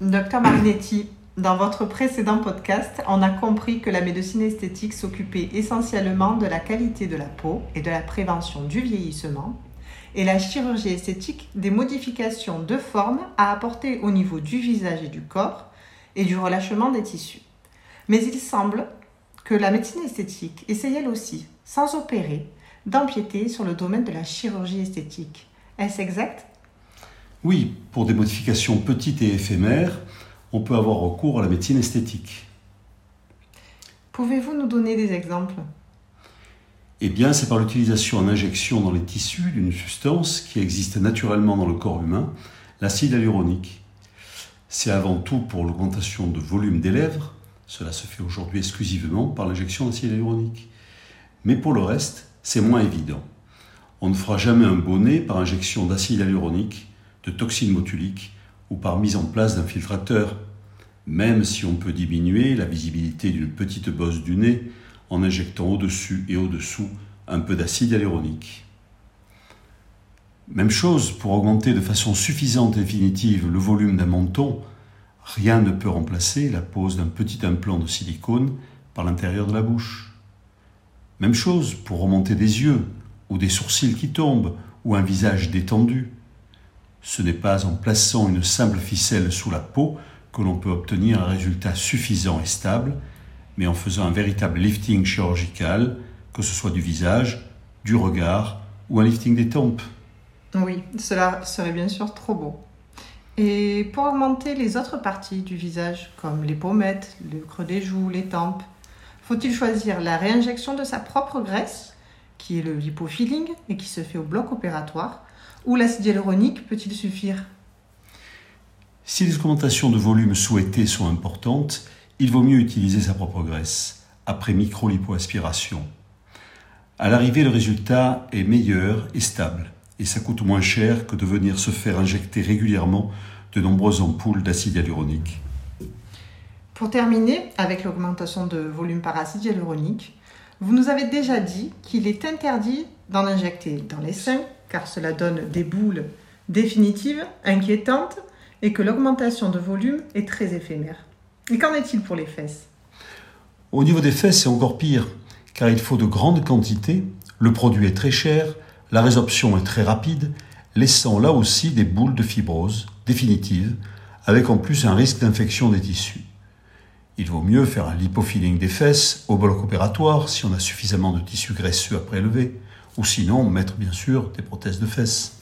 Docteur Marinetti, dans votre précédent podcast, on a compris que la médecine esthétique s'occupait essentiellement de la qualité de la peau et de la prévention du vieillissement, et la chirurgie esthétique des modifications de forme à apporter au niveau du visage et du corps et du relâchement des tissus. Mais il semble que la médecine esthétique essaye elle aussi, sans opérer, d'empiéter sur le domaine de la chirurgie esthétique. Est-ce exact? Oui, pour des modifications petites et éphémères, on peut avoir recours à la médecine esthétique. Pouvez-vous nous donner des exemples? Eh bien, c'est par l'utilisation en injection dans les tissus d'une substance qui existe naturellement dans le corps humain, l'acide hyaluronique. C'est avant tout pour l'augmentation de volume des lèvres, cela se fait aujourd'hui exclusivement par l'injection d'acide hyaluronique. Mais pour le reste, c'est moins évident. On ne fera jamais un bonnet par injection d'acide hyaluronique, de toxines botuliques ou par mise en place d'un filtrateur, même si on peut diminuer la visibilité d'une petite bosse du nez en injectant au-dessus et au-dessous un peu d'acide hyaluronique. Même chose pour augmenter de façon suffisante et définitive le volume d'un menton, rien ne peut remplacer la pose d'un petit implant de silicone par l'intérieur de la bouche. Même chose pour remonter des yeux, ou des sourcils qui tombent, ou un visage détendu. Ce n'est pas en plaçant une simple ficelle sous la peau que l'on peut obtenir un résultat suffisant et stable, mais en faisant un véritable lifting chirurgical, que ce soit du visage, du regard ou un lifting des tempes. Oui, cela serait bien sûr trop beau. Et pour augmenter les autres parties du visage, comme les pommettes, le creux des joues, les tempes, faut-il choisir la réinjection de sa propre graisse, qui est le lipofilling et qui se fait au bloc opératoire, ou l'acide hyaluronique peut-il suffire? Si les augmentations de volume souhaitées sont importantes, il vaut mieux utiliser sa propre graisse, après micro-lipoaspiration. À l'arrivée, le résultat est meilleur et stable, et ça coûte moins cher que de venir se faire injecter régulièrement de nombreuses ampoules d'acide hyaluronique. Pour terminer, avec l'augmentation de volume par acide hyaluronique, vous nous avez déjà dit qu'il est interdit d'en injecter dans les seins, car cela donne des boules définitives, inquiétantes, et que l'augmentation de volume est très éphémère. Et qu'en est-il pour les fesses? Au niveau des fesses, c'est encore pire, car il faut de grandes quantités, le produit est très cher, la résorption est très rapide, laissant là aussi des boules de fibrose définitives, avec en plus un risque d'infection des tissus. Il vaut mieux faire un lipofilling des fesses au bloc opératoire si on a suffisamment de tissu graisseux à prélever, ou sinon mettre bien sûr des prothèses de fesses.